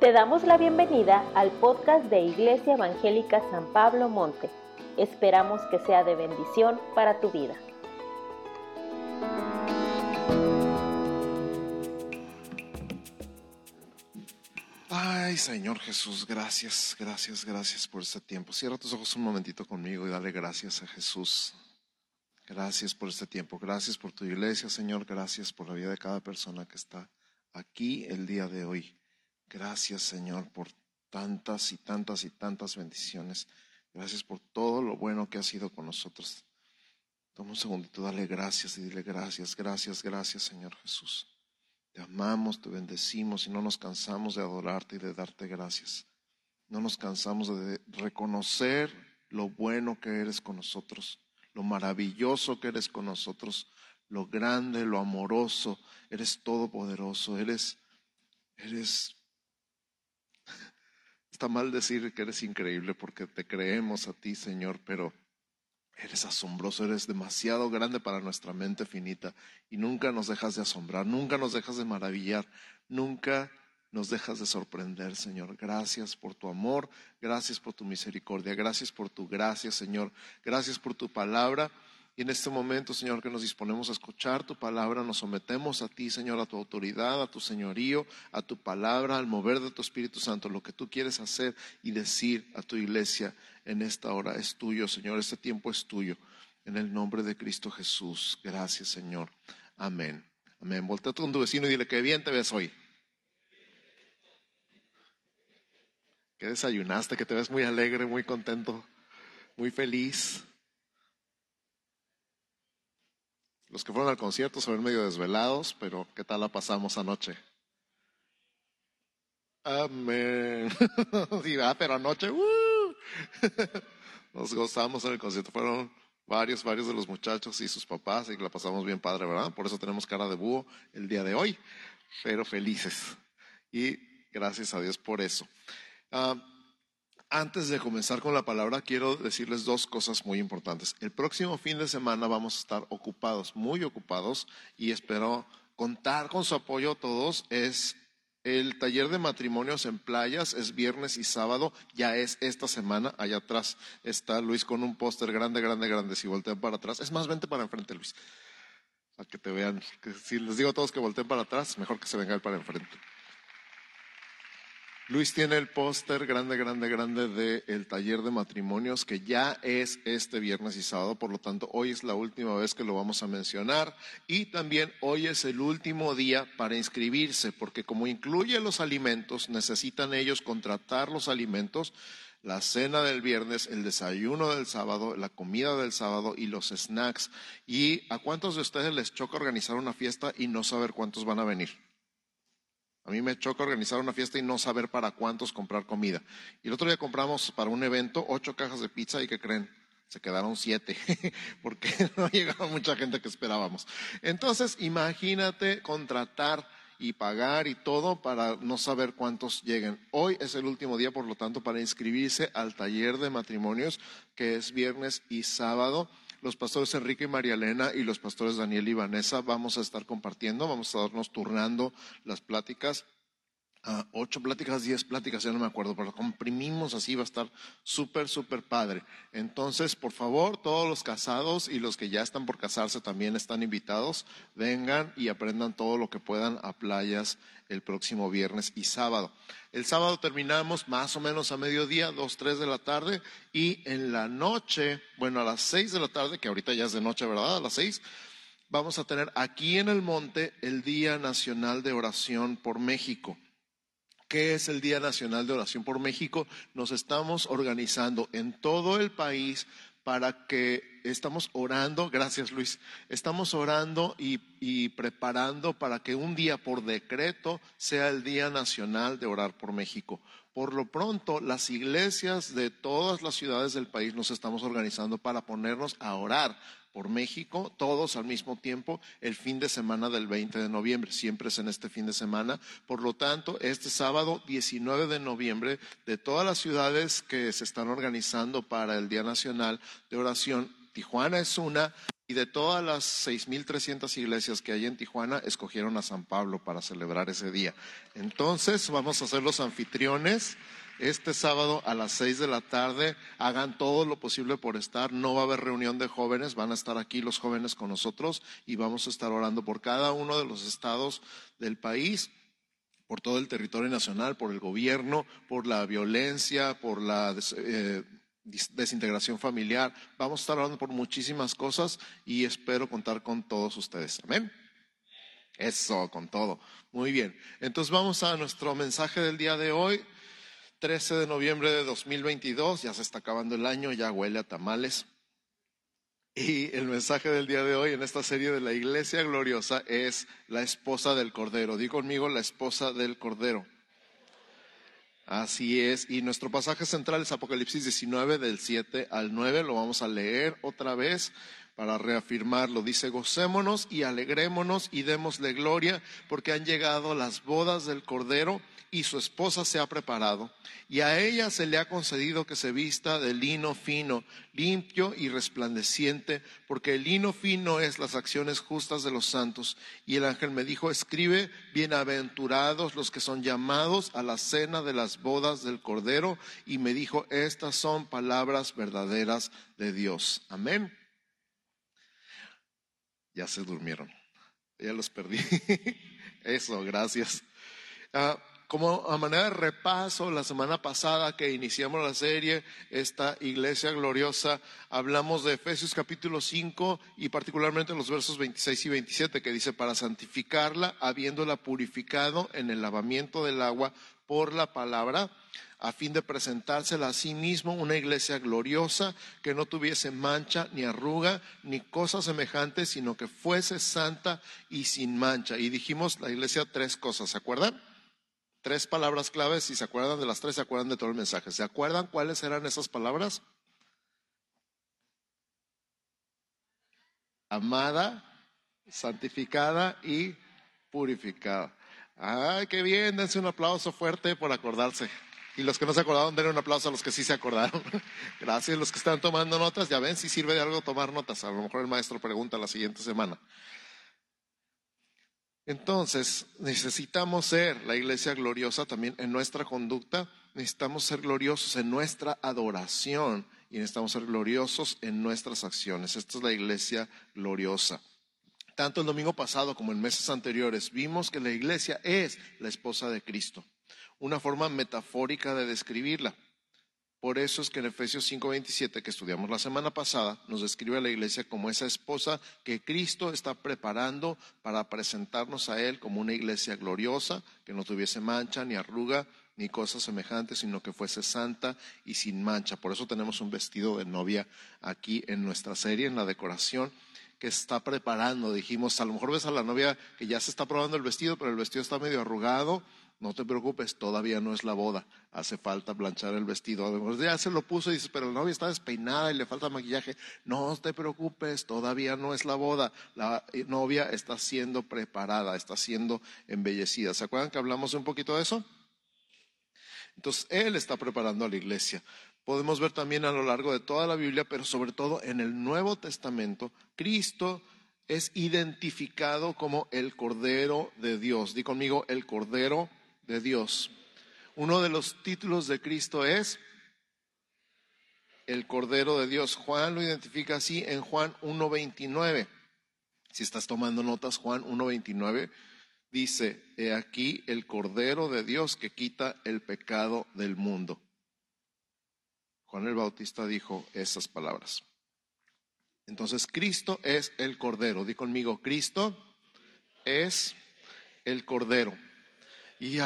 Te damos la bienvenida al podcast de Iglesia Evangélica San Pablo Monte. Esperamos que sea de bendición para tu vida. Ay, Señor Jesús, gracias, gracias, gracias por este tiempo. Cierra tus ojos un momentito conmigo y dale gracias a Jesús. Gracias por este tiempo, gracias por tu iglesia, Señor, gracias por la vida de cada persona que está aquí el día de hoy. Gracias, Señor, por tantas y tantas y tantas bendiciones. Gracias por todo lo bueno que ha sido con nosotros. Toma un segundito, dale gracias y dile gracias, gracias, gracias, Señor Jesús. Te amamos, te bendecimos y no nos cansamos de adorarte y de darte gracias. No nos cansamos de reconocer lo bueno que eres con nosotros, lo maravilloso que eres con nosotros, lo grande, lo amoroso. Eres todopoderoso, eres, eres Está mal decir que eres increíble porque te creemos a ti, Señor, pero eres asombroso, eres demasiado grande para nuestra mente finita y nunca nos dejas de asombrar, nunca nos dejas de maravillar, nunca nos dejas de sorprender, Señor. Gracias por tu amor, gracias por tu misericordia, gracias por tu gracia, Señor. Gracias por tu palabra y en este momento, Señor, que nos disponemos a escuchar tu palabra, nos sometemos a ti, Señor, a tu autoridad, a tu señorío, a tu palabra, al mover de tu Espíritu Santo, lo que tú quieres hacer y decir a tu iglesia en esta hora es tuyo, Señor, este tiempo es tuyo. En el nombre de Cristo Jesús. Gracias, Señor. Amén. Amén. Voltea con tu vecino y dile que bien te ves hoy. Que desayunaste, que te ves muy alegre, muy contento, muy feliz. Los que fueron al concierto se ven medio desvelados, pero ¿qué tal la pasamos anoche? Amén. ah, pero anoche, ¡uh! nos gozamos en el concierto. Fueron varios, varios de los muchachos y sus papás y la pasamos bien padre, ¿verdad? Por eso tenemos cara de búho el día de hoy, pero felices. Y gracias a Dios por eso. Ah, antes de comenzar con la palabra, quiero decirles dos cosas muy importantes. El próximo fin de semana vamos a estar ocupados, muy ocupados, y espero contar con su apoyo todos. Es el taller de matrimonios en playas, es viernes y sábado, ya es esta semana. Allá atrás está Luis con un póster grande, grande, grande. Si voltean para atrás, es más, vente para enfrente, Luis. Para que te vean. si les digo a todos que volteen para atrás, mejor que se venga él para enfrente. Luis tiene el póster grande, grande, grande del taller de matrimonios que ya es este viernes y sábado, por lo tanto hoy es la última vez que lo vamos a mencionar y también hoy es el último día para inscribirse porque como incluye los alimentos, necesitan ellos contratar los alimentos, la cena del viernes, el desayuno del sábado, la comida del sábado y los snacks. ¿Y a cuántos de ustedes les choca organizar una fiesta y no saber cuántos van a venir? A mí me choca organizar una fiesta y no saber para cuántos comprar comida. Y el otro día compramos para un evento ocho cajas de pizza y ¿qué creen? Se quedaron siete, porque no llegaba mucha gente que esperábamos. Entonces, imagínate contratar y pagar y todo para no saber cuántos lleguen. Hoy es el último día, por lo tanto, para inscribirse al taller de matrimonios, que es viernes y sábado los pastores Enrique y María Elena y los pastores Daniel y Vanessa vamos a estar compartiendo, vamos a darnos turnando las pláticas. Ocho pláticas, diez pláticas, ya no me acuerdo, pero comprimimos así, va a estar súper, súper padre. Entonces, por favor, todos los casados y los que ya están por casarse también están invitados, vengan y aprendan todo lo que puedan a playas el próximo viernes y sábado. El sábado terminamos más o menos a mediodía, dos, tres de la tarde, y en la noche, bueno, a las seis de la tarde, que ahorita ya es de noche, ¿verdad? A las seis, vamos a tener aquí en el monte el Día Nacional de Oración por México. ¿Qué es el Día Nacional de Oración por México? Nos estamos organizando en todo el país para que estamos orando, gracias Luis, estamos orando y, y, preparando para que un día por decreto sea el Día Nacional de Orar por México. Por lo pronto, las iglesias de todas las ciudades del país nos estamos organizando para ponernos a orar por México, todos al mismo tiempo, el fin de semana del 20 de noviembre. Siempre es en este fin de semana. Por lo tanto, este sábado 19 de noviembre, de todas las ciudades que se están organizando para el Día Nacional de Oración, Tijuana es una, Y de todas las 6.300 iglesias que hay en Tijuana, escogieron a San Pablo para celebrar ese día. Entonces, vamos a ser los anfitriones este sábado a las 6 de la tarde. Hagan todo lo posible por estar. No va a haber reunión de jóvenes, van a estar aquí los jóvenes con nosotros y vamos a estar orando por cada uno de los estados del país por todo el territorio nacional, por el gobierno, por la violencia, por la eh, desintegración familiar. Vamos a estar hablando por muchísimas cosas y espero contar con todos ustedes. Amén. Eso, con todo. Muy bien. Entonces vamos a nuestro mensaje del día de hoy, 13 de noviembre de 2022. Ya se está acabando el año, ya huele a tamales. Y el mensaje del día de hoy en esta serie de la Iglesia Gloriosa es la esposa del Cordero. Di conmigo la esposa del Cordero. Así es. Y nuestro pasaje central es Apocalipsis 19 del 7 al 9. Lo vamos a leer otra vez para reafirmarlo. Dice, gocémonos y alegrémonos y démosle gloria porque han llegado las bodas del Cordero y su esposa se ha preparado, y a ella se le ha concedido que se vista de lino fino, limpio y resplandeciente, porque el lino fino es las acciones justas de los santos. Y el ángel me dijo, escribe, bienaventurados los que son llamados a la cena de las bodas del Cordero, y me dijo, estas son palabras verdaderas de Dios. Amén. Ya se durmieron, ya los perdí. Eso, gracias. Ah, como a manera de repaso, la semana pasada que iniciamos la serie, esta iglesia gloriosa, hablamos de Efesios capítulo 5 y particularmente los versos 26 y 27 que dice, para santificarla, habiéndola purificado en el lavamiento del agua por la palabra, a fin de presentársela a sí mismo una iglesia gloriosa, que no tuviese mancha, ni arruga, ni cosa semejante, sino que fuese santa y sin mancha. Y dijimos la iglesia tres cosas, ¿se acuerdan? Tres palabras claves. Si se acuerdan de las tres, se acuerdan de todo el mensaje. ¿Se acuerdan cuáles eran esas palabras? Amada, santificada y purificada. Ay, qué bien, dense un aplauso fuerte por acordarse. Y los que no se acordaron, denle un aplauso a los que sí se acordaron. Gracias, los que están tomando notas, ya ven si sirve de algo tomar notas. A lo mejor el maestro pregunta la siguiente semana. Entonces, necesitamos ser la iglesia gloriosa también en nuestra conducta, necesitamos ser gloriosos en nuestra adoración y necesitamos ser gloriosos en nuestras acciones. Esta es la iglesia gloriosa. Tanto el domingo pasado como en meses anteriores vimos que la iglesia es la esposa de Cristo, una forma metafórica de describirla. Por eso es que en Efesios 5:27, que estudiamos la semana pasada, nos describe a la iglesia como esa esposa que Cristo está preparando para presentarnos a Él como una iglesia gloriosa, que no tuviese mancha, ni arruga, ni cosas semejantes, sino que fuese santa y sin mancha. Por eso tenemos un vestido de novia aquí en nuestra serie, en la decoración que está preparando. Dijimos, a lo mejor ves a la novia que ya se está probando el vestido, pero el vestido está medio arrugado no te preocupes, todavía no es la boda. Hace falta planchar el vestido. Además, ya se lo puso y dice, pero la novia está despeinada y le falta maquillaje. No te preocupes, todavía no es la boda. La novia está siendo preparada, está siendo embellecida. ¿Se acuerdan que hablamos un poquito de eso? Entonces, Él está preparando a la iglesia. Podemos ver también a lo largo de toda la Biblia, pero sobre todo en el Nuevo Testamento, Cristo es identificado como el Cordero de Dios. Di conmigo, el Cordero de Dios. Uno de los títulos de Cristo es el Cordero de Dios. Juan lo identifica así en Juan 1.29. Si estás tomando notas, Juan 1.29 dice, he aquí el Cordero de Dios que quita el pecado del mundo. Juan el Bautista dijo esas palabras. Entonces, Cristo es el Cordero. Di conmigo, Cristo es el Cordero. Y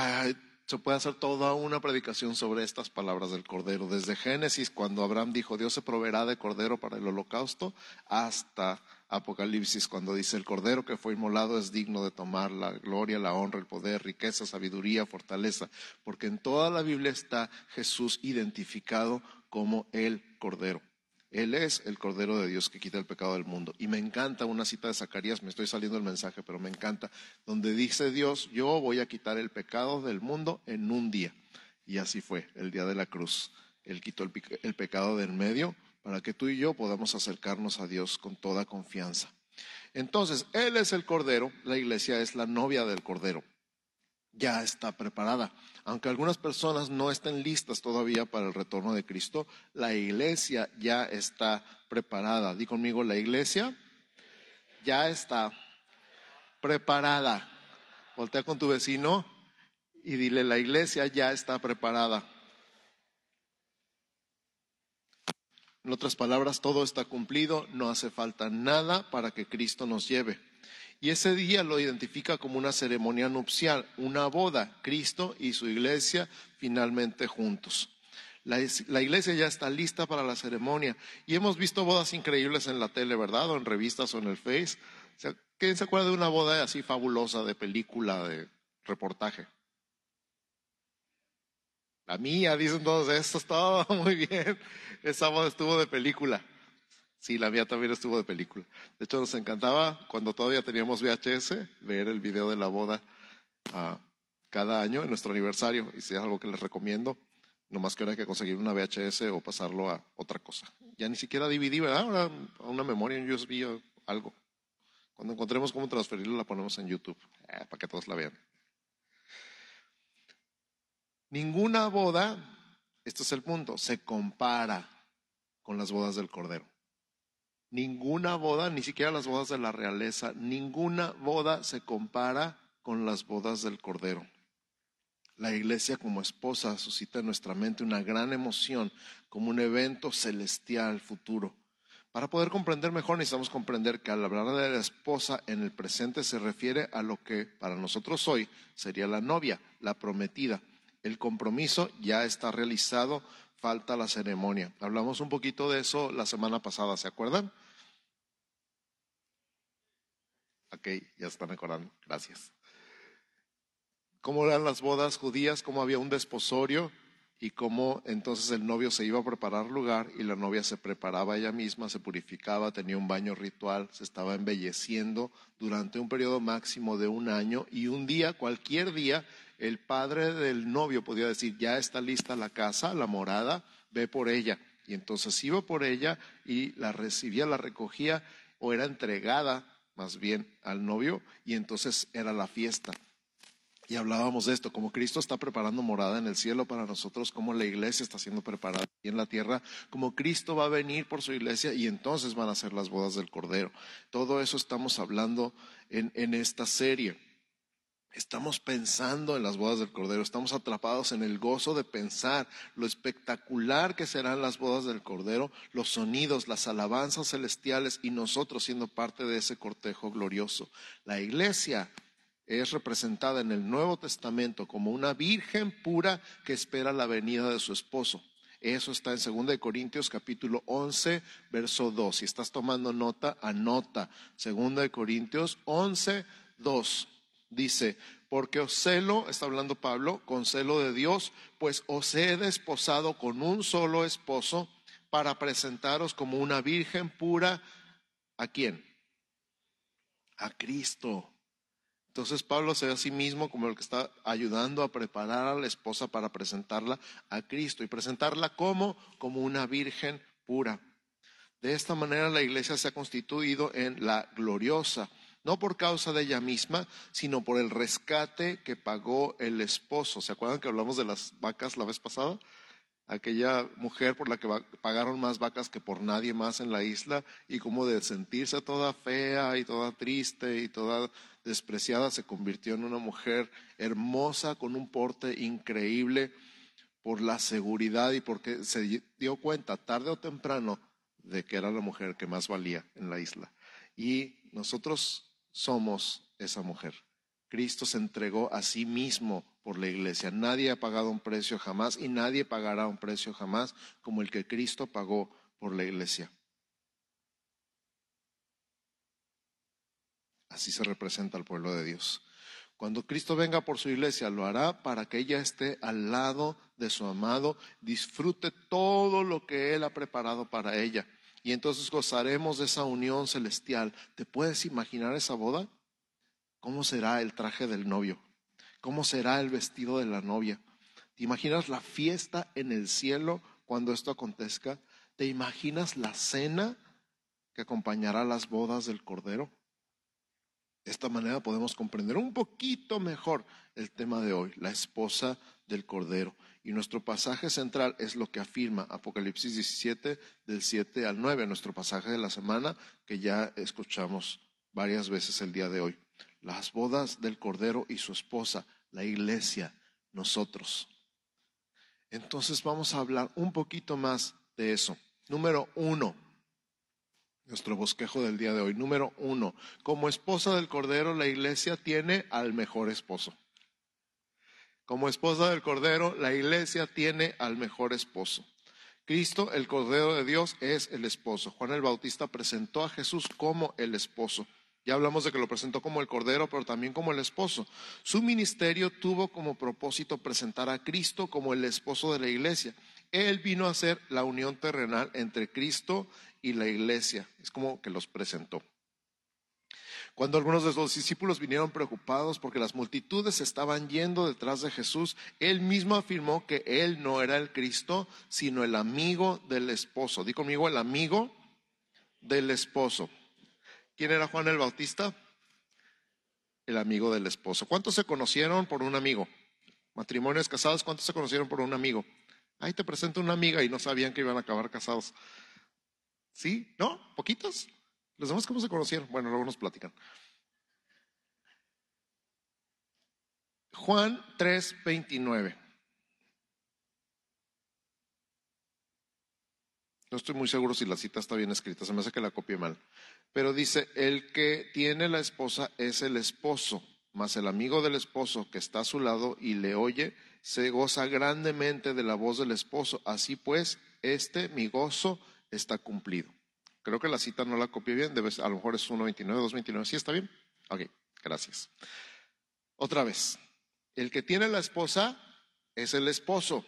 se puede hacer toda una predicación sobre estas palabras del Cordero, desde Génesis, cuando Abraham dijo, Dios se proveerá de Cordero para el holocausto, hasta Apocalipsis, cuando dice, el Cordero que fue inmolado es digno de tomar la gloria, la honra, el poder, riqueza, sabiduría, fortaleza, porque en toda la Biblia está Jesús identificado como el Cordero. Él es el Cordero de Dios que quita el pecado del mundo. Y me encanta una cita de Zacarías, me estoy saliendo el mensaje, pero me encanta, donde dice Dios, yo voy a quitar el pecado del mundo en un día. Y así fue, el día de la cruz. Él quitó el, pecado del medio para que tú y yo podamos acercarnos a Dios con toda confianza. Entonces, Él es el Cordero, la iglesia es la novia del Cordero. Ya está preparada. Aunque algunas personas no estén listas todavía para el retorno de Cristo, la iglesia ya está preparada. Di conmigo, la iglesia ya está preparada. Voltea con tu vecino y dile, la iglesia ya está preparada. En otras palabras, todo está cumplido, no hace falta nada para que Cristo nos lleve. Y ese día lo identifica como una ceremonia nupcial, una boda, Cristo y su iglesia finalmente juntos. La, iglesia ya está lista para la ceremonia y hemos visto bodas increíbles en la tele, ¿verdad? O en revistas o en el Face. ¿Quién se acuerda de una boda así fabulosa de película, de reportaje? La mía, dicen todos, esto todo muy bien. Esa boda estuvo de película. Sí, la mía también estuvo de película. De hecho, nos encantaba cuando todavía teníamos VHS ver el video de la boda ah, cada año en nuestro aniversario. Y si es algo que les recomiendo, nomás que ahora hay que conseguir una VHS o pasarlo a otra cosa. Ya ni siquiera DVD, ¿verdad? Ahora a una memoria en USB o algo. Cuando encontremos cómo transferirla, la ponemos en YouTube, eh, para que todos la vean. Ninguna boda, este es el punto, se compara con las bodas del Cordero. Ninguna boda, ni siquiera las bodas de la realeza, ninguna boda se compara con las bodas del Cordero. La iglesia como esposa suscita en nuestra mente una gran emoción como un evento celestial futuro. Para poder comprender mejor necesitamos comprender que al hablar de la esposa en el presente se refiere a lo que para nosotros hoy sería la novia, la prometida. El compromiso ya está realizado, falta la ceremonia. Hablamos un poquito de eso la semana pasada, ¿se acuerdan? Ok, ya están recordando, gracias. ¿Cómo eran las bodas judías? ¿Cómo había un desposorio? y cómo entonces el novio se iba a preparar lugar y la novia se preparaba ella misma, se purificaba, tenía un baño ritual, se estaba embelleciendo durante un periodo máximo de un año y un día, cualquier día, el padre del novio podía decir, ya está lista la casa, la morada, ve por ella. Y entonces iba por ella y la recibía, la recogía o era entregada más bien al novio y entonces era la fiesta. Y hablábamos de esto, como Cristo está preparando morada en el cielo para nosotros, como la iglesia está siendo preparada aquí en la tierra, como Cristo va a venir por su iglesia y entonces van a ser las bodas del Cordero. Todo eso estamos hablando en, en esta serie. Estamos pensando en las bodas del Cordero, estamos atrapados en el gozo de pensar lo espectacular que serán las bodas del Cordero, los sonidos, las alabanzas celestiales y nosotros siendo parte de ese cortejo glorioso. La iglesia es representada en el Nuevo Testamento como una virgen pura que espera la venida de su esposo. Eso está en 2 Corintios capítulo 11, verso 2. Si estás tomando nota, anota. 2 Corintios 11, 2. Dice, porque os celo, está hablando Pablo, con celo de Dios, pues os he desposado con un solo esposo para presentaros como una virgen pura. ¿A quién? A Cristo. Entonces Pablo se ve a sí mismo como el que está ayudando a preparar a la esposa para presentarla a Cristo y presentarla como como una virgen pura. De esta manera la iglesia se ha constituido en la gloriosa, no por causa de ella misma, sino por el rescate que pagó el esposo. ¿Se acuerdan que hablamos de las vacas la vez pasada? aquella mujer por la que pagaron más vacas que por nadie más en la isla y como de sentirse toda fea y toda triste y toda despreciada se convirtió en una mujer hermosa con un porte increíble por la seguridad y porque se dio cuenta tarde o temprano de que era la mujer que más valía en la isla. Y nosotros somos esa mujer. Cristo se entregó a sí mismo por la iglesia. Nadie ha pagado un precio jamás y nadie pagará un precio jamás como el que Cristo pagó por la iglesia. Así se representa al pueblo de Dios. Cuando Cristo venga por su iglesia, lo hará para que ella esté al lado de su amado, disfrute todo lo que Él ha preparado para ella. Y entonces gozaremos de esa unión celestial. ¿Te puedes imaginar esa boda? ¿Cómo será el traje del novio? ¿Cómo será el vestido de la novia? ¿Te imaginas la fiesta en el cielo cuando esto acontezca? ¿Te imaginas la cena que acompañará las bodas del Cordero? De esta manera podemos comprender un poquito mejor el tema de hoy, la esposa del Cordero. Y nuestro pasaje central es lo que afirma Apocalipsis 17 del 7 al 9, nuestro pasaje de la semana que ya escuchamos varias veces el día de hoy. Las bodas del Cordero y su esposa, la iglesia, nosotros. Entonces vamos a hablar un poquito más de eso. Número uno, nuestro bosquejo del día de hoy. Número uno, como esposa del Cordero, la iglesia tiene al mejor esposo. Como esposa del Cordero, la iglesia tiene al mejor esposo. Cristo, el Cordero de Dios, es el esposo. Juan el Bautista presentó a Jesús como el esposo. Ya hablamos de que lo presentó como el Cordero, pero también como el esposo. Su ministerio tuvo como propósito presentar a Cristo como el esposo de la iglesia. Él vino a hacer la unión terrenal entre Cristo y la iglesia. Es como que los presentó. Cuando algunos de los discípulos vinieron preocupados porque las multitudes estaban yendo detrás de Jesús, él mismo afirmó que él no era el Cristo, sino el amigo del esposo. Di conmigo, el amigo del esposo. ¿Quién era Juan el Bautista? El amigo del esposo. ¿Cuántos se conocieron por un amigo? Matrimonios casados, ¿cuántos se conocieron por un amigo? Ahí te presento una amiga y no sabían que iban a acabar casados. ¿Sí? ¿No? ¿Poquitos? ¿Los demás cómo se conocieron? Bueno, luego nos platican. Juan 3:29. No estoy muy seguro si la cita está bien escrita, se me hace que la copie mal. Pero dice, el que tiene la esposa es el esposo, mas el amigo del esposo que está a su lado y le oye, se goza grandemente de la voz del esposo. Así pues, este mi gozo está cumplido. Creo que la cita no la copié bien, a lo mejor es 1.29, 2.29. ¿Sí está bien? Ok, gracias. Otra vez, el que tiene la esposa es el esposo,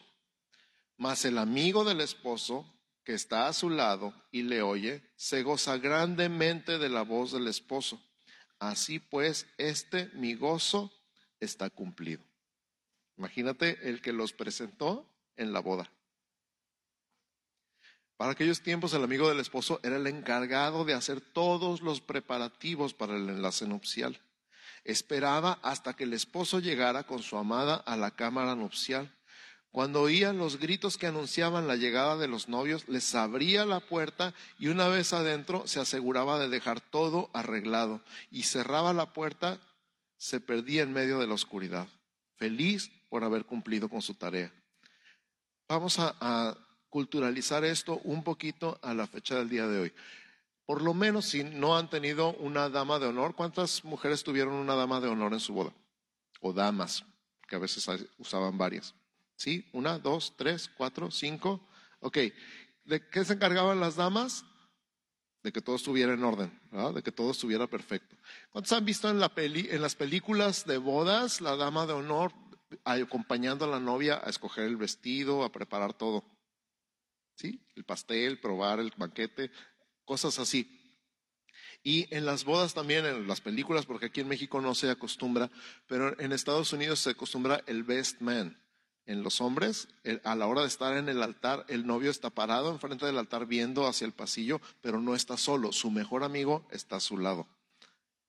mas el amigo del esposo que está a su lado y le oye, se goza grandemente de la voz del esposo. Así pues, este mi gozo está cumplido. Imagínate el que los presentó en la boda. Para aquellos tiempos el amigo del esposo era el encargado de hacer todos los preparativos para el enlace nupcial. Esperaba hasta que el esposo llegara con su amada a la cámara nupcial cuando oían los gritos que anunciaban la llegada de los novios, les abría la puerta y una vez adentro se aseguraba de dejar todo arreglado y cerraba la puerta, se perdía en medio de la oscuridad, feliz por haber cumplido con su tarea. Vamos a, culturalizar esto un poquito a la fecha del día de hoy. Por lo menos si no han tenido una dama de honor, ¿cuántas mujeres tuvieron una dama de honor en su boda? O damas, que a veces usaban varias. ¿Sí? Una, dos, tres, cuatro, cinco. Ok. ¿De qué se encargaban las damas? De que todo estuviera en orden, de que todo estuviera perfecto. ¿Cuántos han visto en, la peli, en las películas de bodas la dama de honor acompañando a la novia a escoger el vestido, a preparar todo? ¿Sí? El pastel, probar el banquete, cosas así. Y en las bodas también, en las películas, porque aquí en México no se acostumbra, pero en Estados Unidos se acostumbra el best man en los hombres, a la hora de estar en el altar, el novio está parado enfrente del altar viendo hacia el pasillo, pero no está solo, su mejor amigo está a su lado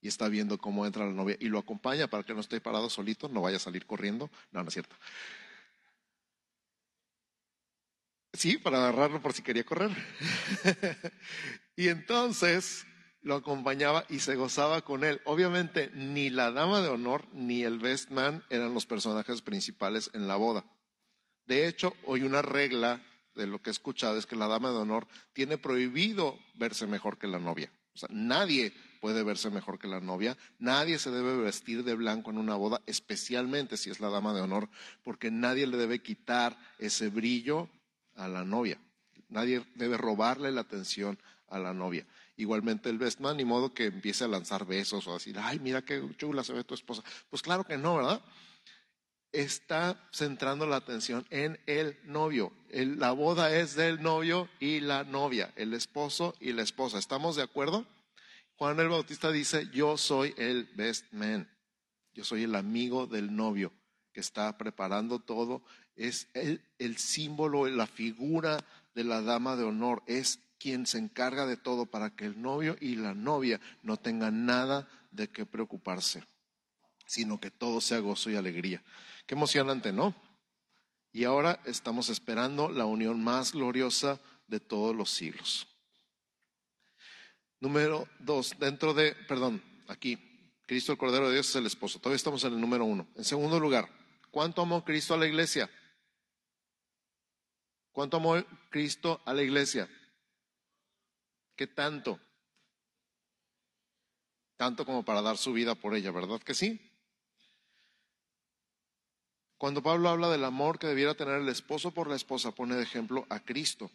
y está viendo cómo entra la novia y lo acompaña para que no esté parado solito, no vaya a salir corriendo. No, no es cierto. Sí, para agarrarlo por si quería correr. y entonces lo acompañaba y se gozaba con él. Obviamente, ni la dama de honor ni el best man eran los personajes principales en la boda. De hecho, hoy una regla de lo que he escuchado es que la dama de honor tiene prohibido verse mejor que la novia. O sea, nadie puede verse mejor que la novia, nadie se debe vestir de blanco en una boda, especialmente si es la dama de honor, porque nadie le debe quitar ese brillo a la novia. Nadie debe robarle la atención a la novia. Igualmente el best man, ni modo que empiece a lanzar besos o a decir, ay, mira qué chula se ve tu esposa. Pues claro que no, ¿verdad? Está centrando la atención en el novio. la boda es del novio y la novia, el esposo y la esposa. ¿Estamos de acuerdo? Juan el Bautista dice, yo soy el best man. Yo soy el amigo del novio que está preparando todo. Es el, símbolo, la figura de la dama de honor, es quien se encarga de todo para que el novio y la novia no tengan nada de qué preocuparse, sino que todo sea gozo y alegría. Qué emocionante, ¿no? Y ahora estamos esperando la unión más gloriosa de todos los siglos. Número dos, dentro de, perdón, aquí, Cristo el Cordero de Dios es el esposo. Todavía estamos en el número uno. En segundo lugar, ¿cuánto amó Cristo a la iglesia? ¿Cuánto amó Cristo a la iglesia? ¿Qué tanto? Tanto como para dar su vida por ella, ¿verdad que sí? Cuando Pablo habla del amor que debiera tener el esposo por la esposa, pone de ejemplo a Cristo.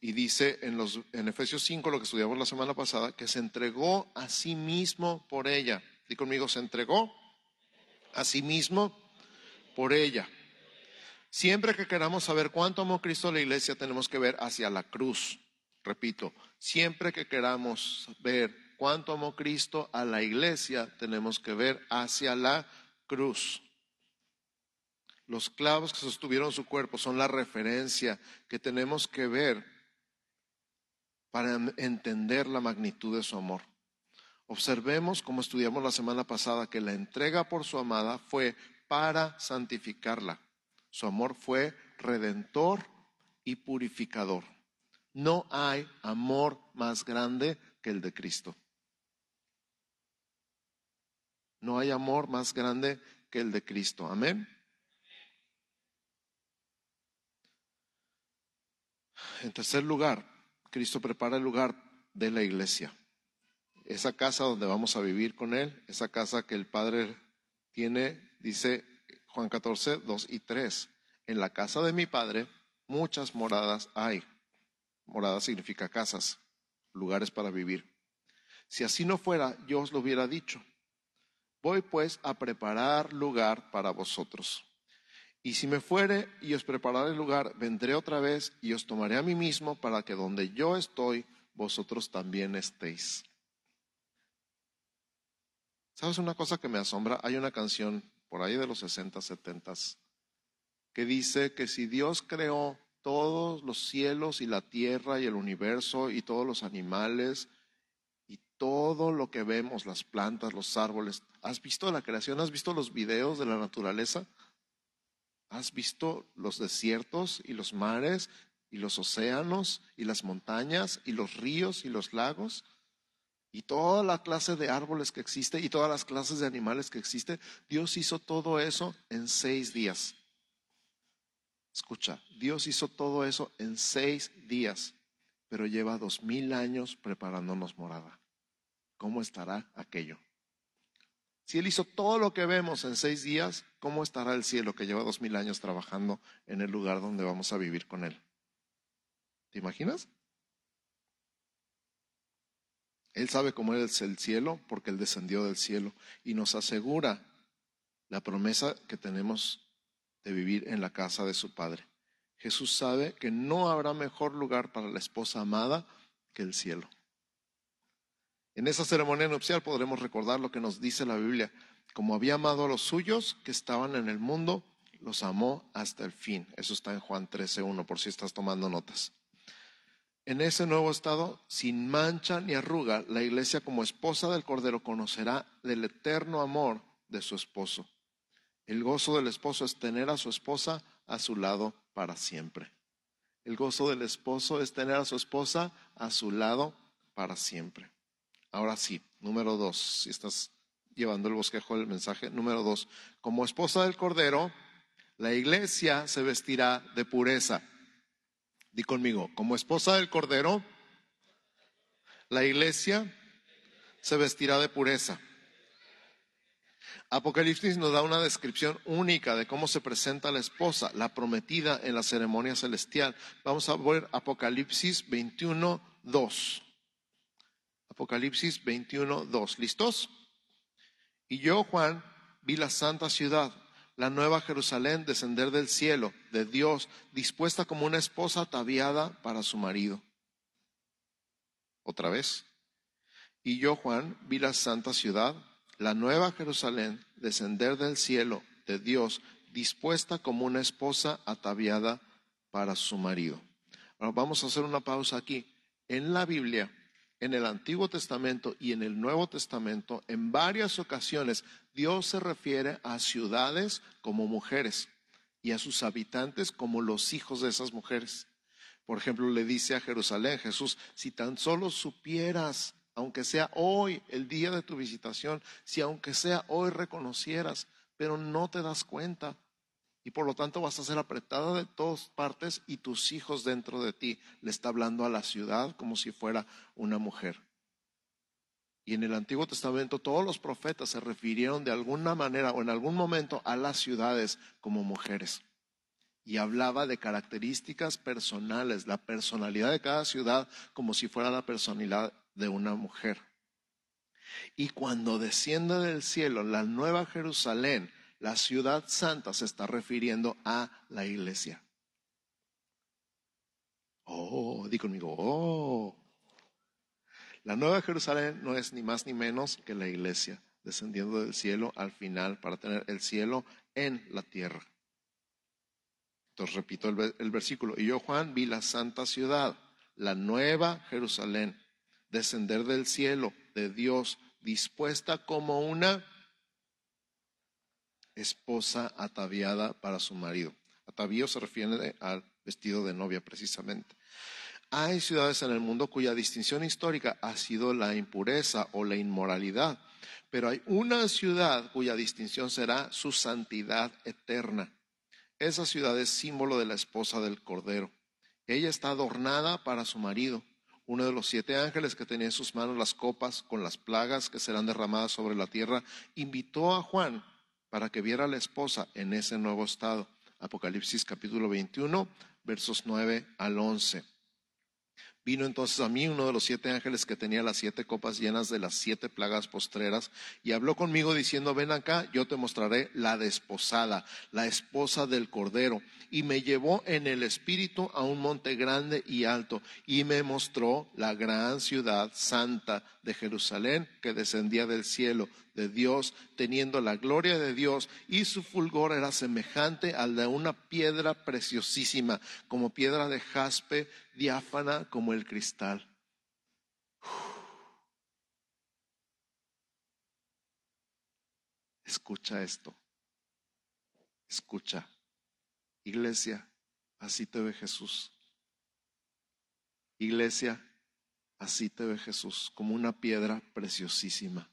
Y dice en, los, en Efesios 5, lo que estudiamos la semana pasada, que se entregó a sí mismo por ella. Y conmigo, se entregó a sí mismo por ella. Siempre que queramos saber cuánto amó Cristo a la iglesia, tenemos que ver hacia la cruz. Repito, siempre que queramos ver cuánto amó Cristo a la iglesia, tenemos que ver hacia la cruz. Los clavos que sostuvieron su cuerpo son la referencia que tenemos que ver para entender la magnitud de su amor. Observemos, como estudiamos la semana pasada, que la entrega por su amada fue para santificarla. Su amor fue redentor y purificador. No hay amor más grande que el de Cristo. No hay amor más grande que el de Cristo. Amén. En tercer lugar, Cristo prepara el lugar de la iglesia. Esa casa donde vamos a vivir con Él, esa casa que el Padre tiene, dice Juan 14, 2 y 3. En la casa de mi Padre muchas moradas hay. Morada significa casas, lugares para vivir. Si así no fuera, yo os lo hubiera dicho. Voy pues a preparar lugar para vosotros. Y si me fuere y os prepararé lugar, vendré otra vez y os tomaré a mí mismo para que donde yo estoy, vosotros también estéis. ¿Sabes una cosa que me asombra? Hay una canción por ahí de los 60, 70 que dice que si Dios creó todos los cielos y la tierra y el universo y todos los animales y todo lo que vemos, las plantas, los árboles. ¿Has visto la creación? ¿Has visto los videos de la naturaleza? ¿Has visto los desiertos y los mares y los océanos y las montañas y los ríos y los lagos? Y toda la clase de árboles que existe y todas las clases de animales que existe, Dios hizo todo eso en seis días. Escucha, Dios hizo todo eso en seis días, pero lleva dos mil años preparándonos morada. ¿Cómo estará aquello? Si Él hizo todo lo que vemos en seis días, ¿cómo estará el cielo que lleva dos mil años trabajando en el lugar donde vamos a vivir con Él? ¿Te imaginas? Él sabe cómo es el cielo porque Él descendió del cielo y nos asegura la promesa que tenemos de vivir en la casa de su Padre. Jesús sabe que no habrá mejor lugar para la esposa amada que el cielo. En esa ceremonia nupcial podremos recordar lo que nos dice la Biblia. Como había amado a los suyos que estaban en el mundo, los amó hasta el fin. Eso está en Juan 13.1, por si estás tomando notas. En ese nuevo estado, sin mancha ni arruga, la iglesia como esposa del Cordero conocerá del eterno amor de su esposo. El gozo del esposo es tener a su esposa a su lado para siempre. El gozo del esposo es tener a su esposa a su lado para siempre. Ahora sí, número dos, si estás llevando el bosquejo del mensaje, número dos, como esposa del Cordero, la iglesia se vestirá de pureza. Di conmigo, como esposa del Cordero, la iglesia se vestirá de pureza. Apocalipsis nos da una descripción única de cómo se presenta la esposa, la prometida en la ceremonia celestial. Vamos a ver Apocalipsis 21, 2. Apocalipsis 21, 2. ¿Listos? Y yo, Juan, vi la santa ciudad, la nueva Jerusalén, descender del cielo, de Dios, dispuesta como una esposa ataviada para su marido. Otra vez. Y yo, Juan, vi la santa ciudad, la nueva Jerusalén descender del cielo de Dios, dispuesta como una esposa ataviada para su marido. vamos a hacer una pausa aquí. En la Biblia, en el Antiguo Testamento y en el Nuevo Testamento, en varias ocasiones, Dios se refiere a ciudades como mujeres y a sus habitantes como los hijos de esas mujeres. Por ejemplo, le dice a Jerusalén, Jesús, si tan solo supieras, aunque sea hoy el día de tu visitación, si aunque sea hoy reconocieras, pero no te das cuenta, y por lo tanto vas a ser apretada de todas partes y tus hijos dentro de ti. Le está hablando a la ciudad como si fuera una mujer. Y en el Antiguo Testamento todos los profetas se refirieron de alguna manera o en algún momento a las ciudades como mujeres. Y hablaba de características personales, la personalidad de cada ciudad como si fuera la personalidad de una mujer. Y cuando desciende del cielo la nueva Jerusalén, la ciudad santa se está refiriendo a la iglesia. Oh, di conmigo, oh. La nueva Jerusalén no es ni más ni menos que la iglesia, descendiendo del cielo al final para tener el cielo en la tierra. Entonces repito el, versículo. Y yo, Juan, vi la santa ciudad, la nueva Jerusalén, descender del cielo de Dios, dispuesta como una esposa ataviada para su marido. Atavío se refiere al vestido de novia precisamente. Hay ciudades en el mundo cuya distinción histórica ha sido la impureza o la inmoralidad, pero hay una ciudad cuya distinción será su santidad eterna. Esa ciudad es símbolo de la esposa del Cordero. Ella está adornada para su marido. Uno de los siete ángeles que tenía en sus manos las copas con las plagas que serán derramadas sobre la tierra invitó a Juan para que viera a la esposa en ese nuevo estado. Apocalipsis capítulo 21, versos 9 al 11. Vino entonces a mí uno de los siete ángeles que tenía las siete copas llenas de las siete plagas postreras y habló conmigo diciendo, ven acá, yo te mostraré la desposada, la esposa del Cordero. Y me llevó en el espíritu a un monte grande y alto y me mostró la gran ciudad santa de Jerusalén que descendía del cielo de Dios, teniendo la gloria de Dios, y su fulgor era semejante al de una piedra preciosísima, como piedra de jaspe, diáfana como el cristal. Escucha esto. Escucha. Iglesia, así te ve Jesús. Iglesia, así te ve Jesús, como una piedra preciosísima.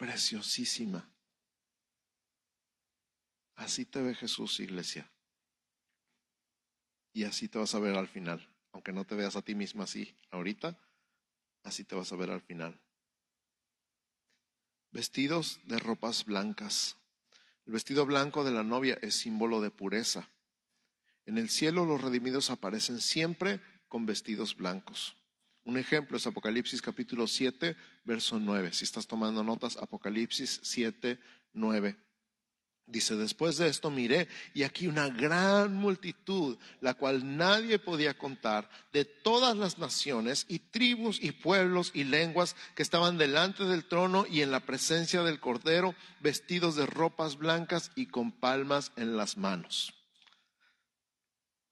preciosísima. Así te ve Jesús, iglesia. Y así te vas a ver al final. Aunque no te veas a ti misma así ahorita, así te vas a ver al final. Vestidos de ropas blancas. El vestido blanco de la novia es símbolo de pureza. En el cielo los redimidos aparecen siempre con vestidos blancos. Un ejemplo es Apocalipsis capítulo 7, verso 9. Si estás tomando notas, Apocalipsis 7, 9. Dice, después de esto miré y aquí una gran multitud, la cual nadie podía contar, de todas las naciones y tribus y pueblos y lenguas que estaban delante del trono y en la presencia del Cordero, vestidos de ropas blancas y con palmas en las manos.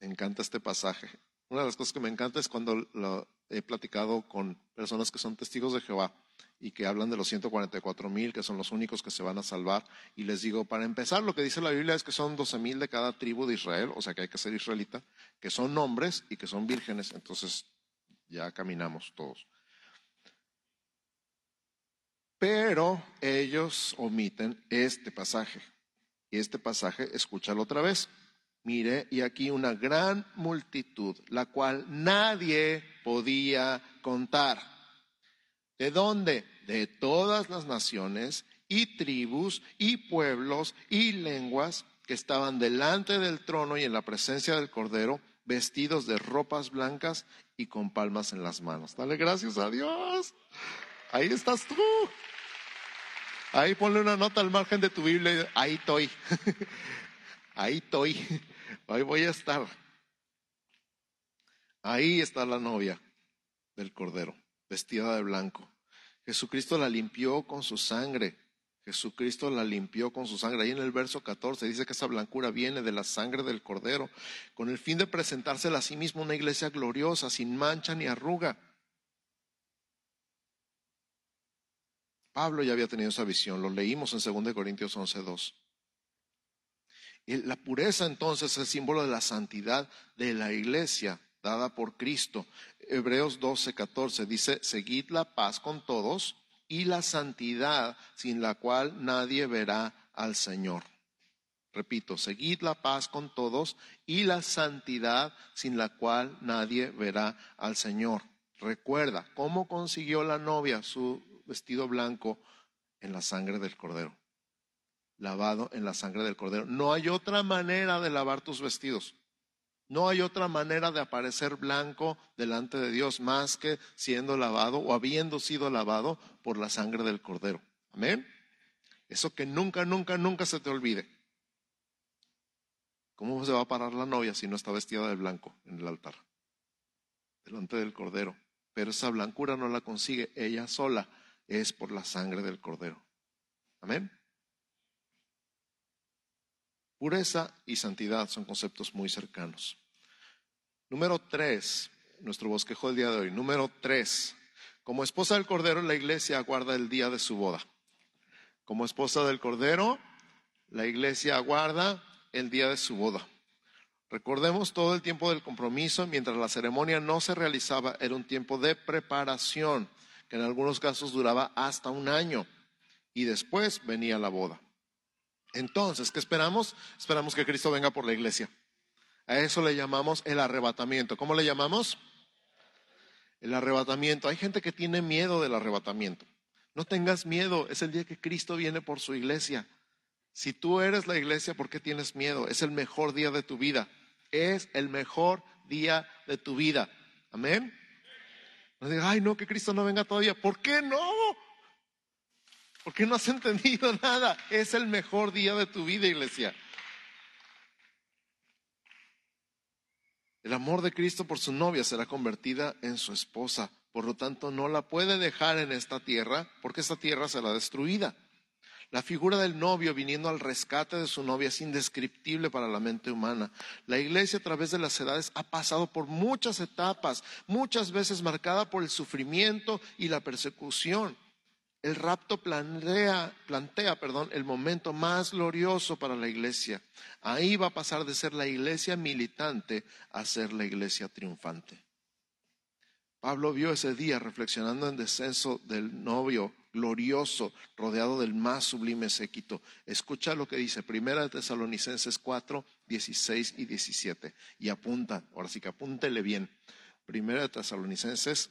Me encanta este pasaje. Una de las cosas que me encanta es cuando lo, he platicado con personas que son testigos de Jehová y que hablan de los 144 mil, que son los únicos que se van a salvar. Y les digo, para empezar, lo que dice la Biblia es que son 12 mil de cada tribu de Israel, o sea que hay que ser israelita, que son hombres y que son vírgenes. Entonces ya caminamos todos. Pero ellos omiten este pasaje. Y este pasaje, escúchalo otra vez. Mire, y aquí una gran multitud, la cual nadie podía contar. ¿De dónde? De todas las naciones y tribus y pueblos y lenguas que estaban delante del trono y en la presencia del Cordero, vestidos de ropas blancas y con palmas en las manos. Dale gracias a Dios. Ahí estás tú. Ahí ponle una nota al margen de tu Biblia. Ahí estoy. Ahí estoy. Ahí voy a estar. Ahí está la novia del Cordero, vestida de blanco. Jesucristo la limpió con su sangre. Jesucristo la limpió con su sangre. Ahí en el verso 14 dice que esa blancura viene de la sangre del Cordero, con el fin de presentársela a sí mismo una iglesia gloriosa, sin mancha ni arruga. Pablo ya había tenido esa visión, lo leímos en 2 Corintios 11.2. La pureza entonces es símbolo de la santidad de la iglesia dada por Cristo. Hebreos 12.14 dice, seguid la paz con todos y la santidad sin la cual nadie verá al Señor. Repito, seguid la paz con todos y la santidad sin la cual nadie verá al Señor. Recuerda, ¿cómo consiguió la novia su vestido blanco? En la sangre del cordero. Lavado en la sangre del cordero. No hay otra manera de lavar tus vestidos. No hay otra manera de aparecer blanco delante de Dios más que siendo lavado o habiendo sido lavado por la sangre del cordero. Amén. Eso que nunca, nunca, nunca se te olvide. ¿Cómo se va a parar la novia si no está vestida de blanco en el altar? Delante del cordero. Pero esa blancura no la consigue ella sola, es por la sangre del cordero. Amén. Pureza y santidad son conceptos muy cercanos. Número tres, nuestro bosquejo del día de hoy. Número tres, como esposa del Cordero, la iglesia aguarda el día de su boda. Como esposa del Cordero, la iglesia aguarda el día de su boda. Recordemos todo el tiempo del compromiso, mientras la ceremonia no se realizaba, era un tiempo de preparación, que en algunos casos duraba hasta un año, y después venía la boda. Entonces, ¿qué esperamos? Esperamos que Cristo venga por la iglesia. A eso le llamamos el arrebatamiento. ¿Cómo le llamamos? El arrebatamiento. Hay gente que tiene miedo del arrebatamiento. No tengas miedo, es el día que Cristo viene por su iglesia. Si tú eres la iglesia, ¿por qué tienes miedo? Es el mejor día de tu vida. Es el mejor día de tu vida. Amén. No digas, ay, no, que Cristo no venga todavía. ¿Por qué no? Porque no has entendido nada. Es el mejor día de tu vida, iglesia. El amor de Cristo por su novia será convertida en su esposa. Por lo tanto, no la puede dejar en esta tierra porque esta tierra será destruida. La figura del novio viniendo al rescate de su novia es indescriptible para la mente humana. La iglesia a través de las edades ha pasado por muchas etapas, muchas veces marcada por el sufrimiento y la persecución. El rapto plantea, plantea perdón, el momento más glorioso para la iglesia. Ahí va a pasar de ser la iglesia militante a ser la iglesia triunfante. Pablo vio ese día reflexionando en descenso del novio glorioso, rodeado del más sublime séquito. Escucha lo que dice Primera Tesalonicenses 4, 16 y 17. Y apunta, ahora sí que apúntele bien. Primera Tesalonicenses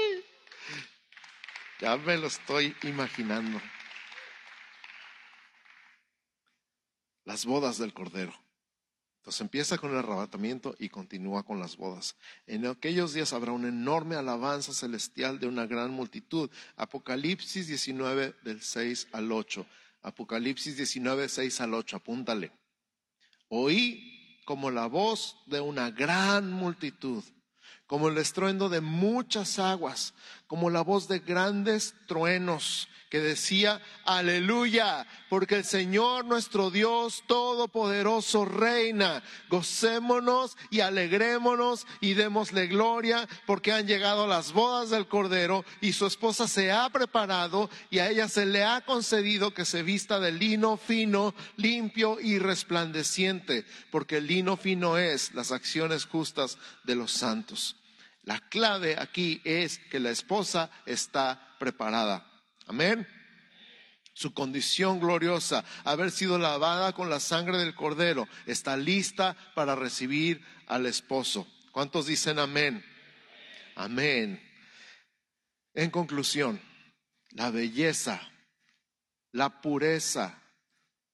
Ya me lo estoy imaginando. Las bodas del Cordero. Entonces empieza con el arrebatamiento y continúa con las bodas. En aquellos días habrá una enorme alabanza celestial de una gran multitud. Apocalipsis 19 del 6 al 8. Apocalipsis 19, 6 al 8. Apúntale. Oí como la voz de una gran multitud como el estruendo de muchas aguas, como la voz de grandes truenos que decía, aleluya, porque el Señor nuestro Dios Todopoderoso reina. Gocémonos y alegrémonos y démosle gloria, porque han llegado las bodas del Cordero y su esposa se ha preparado y a ella se le ha concedido que se vista de lino fino, limpio y resplandeciente, porque el lino fino es las acciones justas de los santos. La clave aquí es que la esposa está preparada. Amén. Su condición gloriosa, haber sido lavada con la sangre del cordero, está lista para recibir al esposo. ¿Cuántos dicen amén? Amén. En conclusión, la belleza, la pureza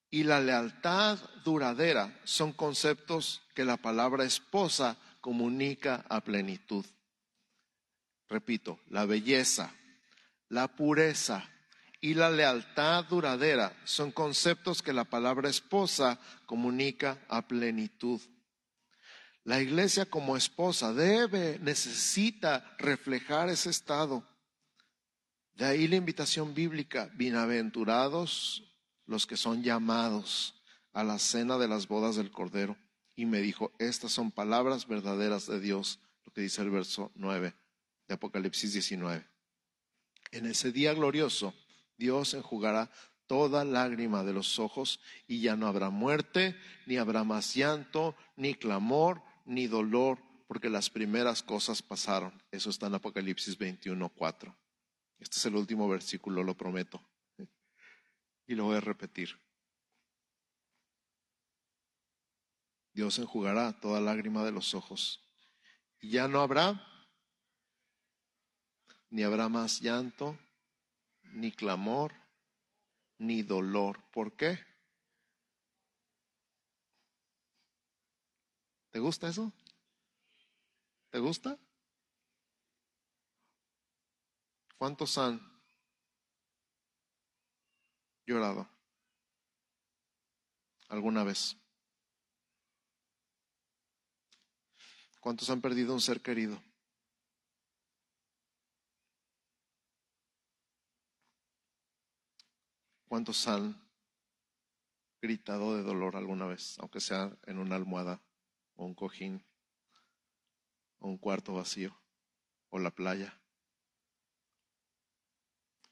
y la lealtad duradera son conceptos que la palabra esposa comunica a plenitud. Repito, la belleza, la pureza y la lealtad duradera son conceptos que la palabra esposa comunica a plenitud. La iglesia como esposa debe, necesita reflejar ese estado. De ahí la invitación bíblica, bienaventurados los que son llamados a la cena de las bodas del Cordero. Y me dijo, estas son palabras verdaderas de Dios, lo que dice el verso 9 de Apocalipsis 19. En ese día glorioso, Dios enjugará toda lágrima de los ojos y ya no habrá muerte, ni habrá más llanto, ni clamor, ni dolor, porque las primeras cosas pasaron. Eso está en Apocalipsis 21, 4. Este es el último versículo, lo prometo. Y lo voy a repetir. Dios enjugará toda lágrima de los ojos. Y ya no habrá, ni habrá más llanto, ni clamor, ni dolor. ¿Por qué? ¿Te gusta eso? ¿Te gusta? ¿Cuántos han llorado alguna vez? ¿Cuántos han perdido un ser querido? ¿Cuántos han gritado de dolor alguna vez, aunque sea en una almohada? o un cojín o un cuarto vacío o la playa.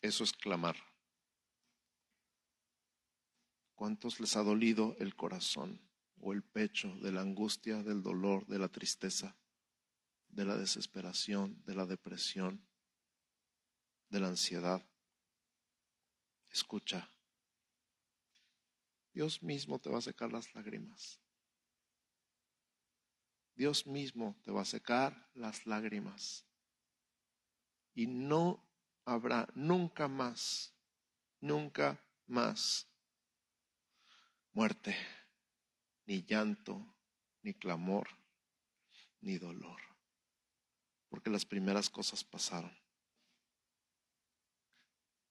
Eso es clamar. ¿Cuántos les ha dolido el corazón o el pecho de la angustia, del dolor, de la tristeza, de la desesperación, de la depresión, de la ansiedad? Escucha. Dios mismo te va a secar las lágrimas. Dios mismo te va a secar las lágrimas. Y no habrá nunca más, nunca más muerte, ni llanto, ni clamor, ni dolor. Porque las primeras cosas pasaron.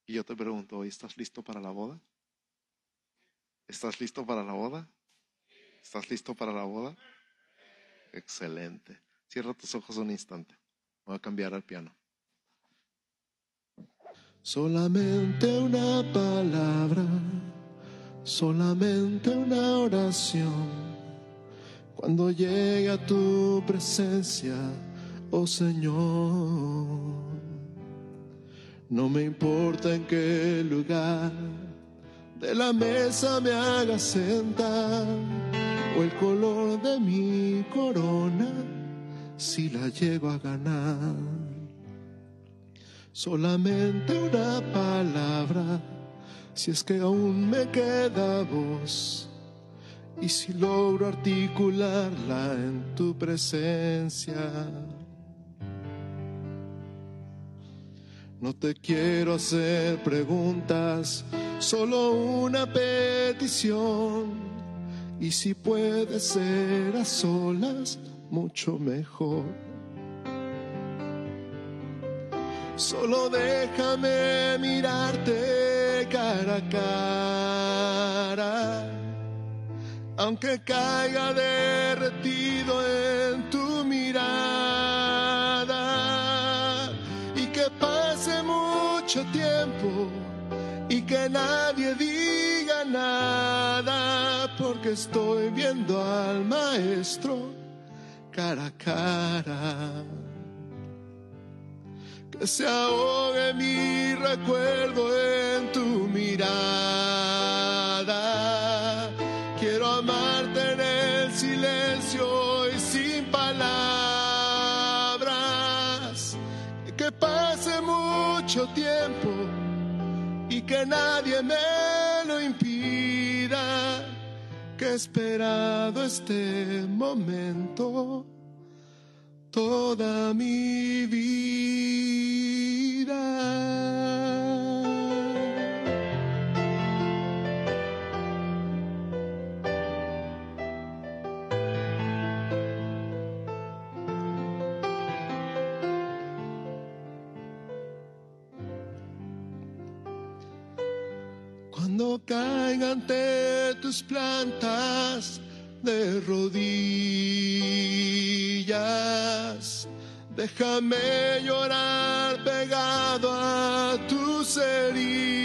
Y yo te pregunto, ¿hoy estás listo para la boda? ¿Estás listo para la boda? ¿Estás listo para la boda? Excelente. Cierra tus ojos un instante. Voy a cambiar al piano. Solamente una palabra, solamente una oración. Cuando llegue a tu presencia, oh Señor, no me importa en qué lugar de la mesa me haga sentar o el color de mi corona si la llego a ganar. Solamente una palabra, si es que aún me queda voz, y si logro articularla en tu presencia. No te quiero hacer preguntas, solo una petición y si puede ser a solas, mucho mejor. Solo déjame mirarte cara a cara, aunque caiga derretido nadie diga nada porque estoy viendo al maestro cara a cara. Que se ahogue mi recuerdo en tu mirada. Quiero amarte en el silencio y sin palabras. Que pase mucho tiempo que nadie me lo impida, que he esperado este momento toda mi vida. Caiga ante tus plantas de rodillas. Déjame llorar pegado a tus heridas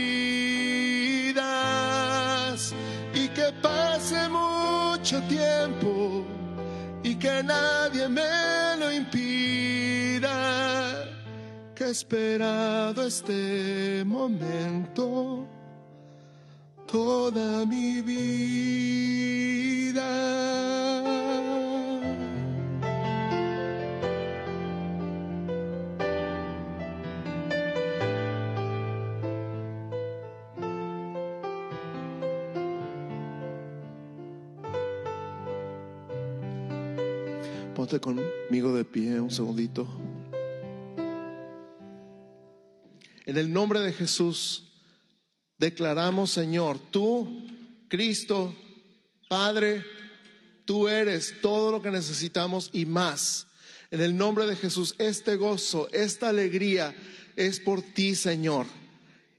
y que pase mucho tiempo y que nadie me lo impida. Que he esperado este momento toda mi vida. Ponte conmigo de pie un segundito. En el nombre de Jesús declaramos, Señor, tú, Cristo, Padre, tú eres todo lo que necesitamos y más. En el nombre de Jesús, este gozo, esta alegría es por ti, Señor.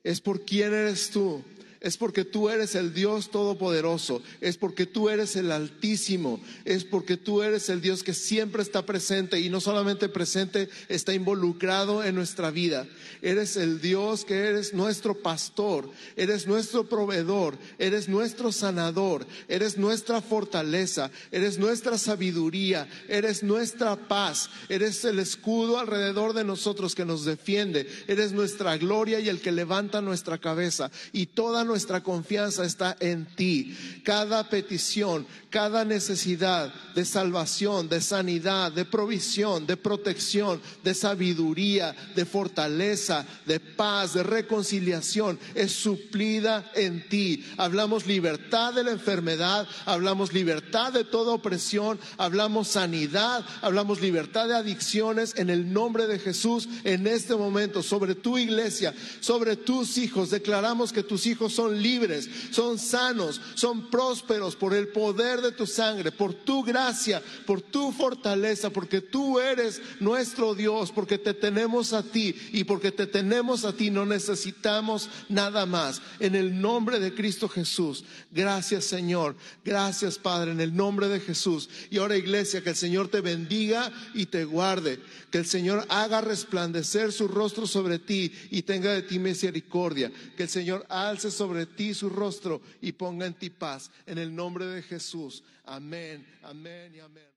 Es por quién eres tú es porque tú eres el Dios Todopoderoso, es porque tú eres el Altísimo, es porque tú eres el Dios que siempre está presente y no solamente presente, está involucrado en nuestra vida. Eres el Dios que eres nuestro pastor, eres nuestro proveedor, eres nuestro sanador, eres nuestra fortaleza, eres nuestra sabiduría, eres nuestra paz, eres el escudo alrededor de nosotros que nos defiende, eres nuestra gloria y el que levanta nuestra cabeza y toda nuestra confianza está en ti. Cada petición, cada necesidad de salvación, de sanidad, de provisión, de protección, de sabiduría, de fortaleza, de paz, de reconciliación, es suplida en ti. Hablamos libertad de la enfermedad, hablamos libertad de toda opresión, hablamos sanidad, hablamos libertad de adicciones en el nombre de Jesús en este momento sobre tu iglesia, sobre tus hijos. Declaramos que tus hijos son libres, son sanos, son prósperos por el poder de tu sangre, por tu gracia, por tu fortaleza, porque tú eres nuestro Dios, porque te tenemos a ti y porque te tenemos a ti no necesitamos nada más. En el nombre de Cristo Jesús. Gracias Señor. Gracias Padre, en el nombre de Jesús. Y ahora iglesia, que el Señor te bendiga y te guarde. Que el Señor haga resplandecer su rostro sobre ti y tenga de ti misericordia. Que el Señor alce sobre ti su rostro y ponga en ti paz. En el nombre de Jesús. Amén, amén y amén.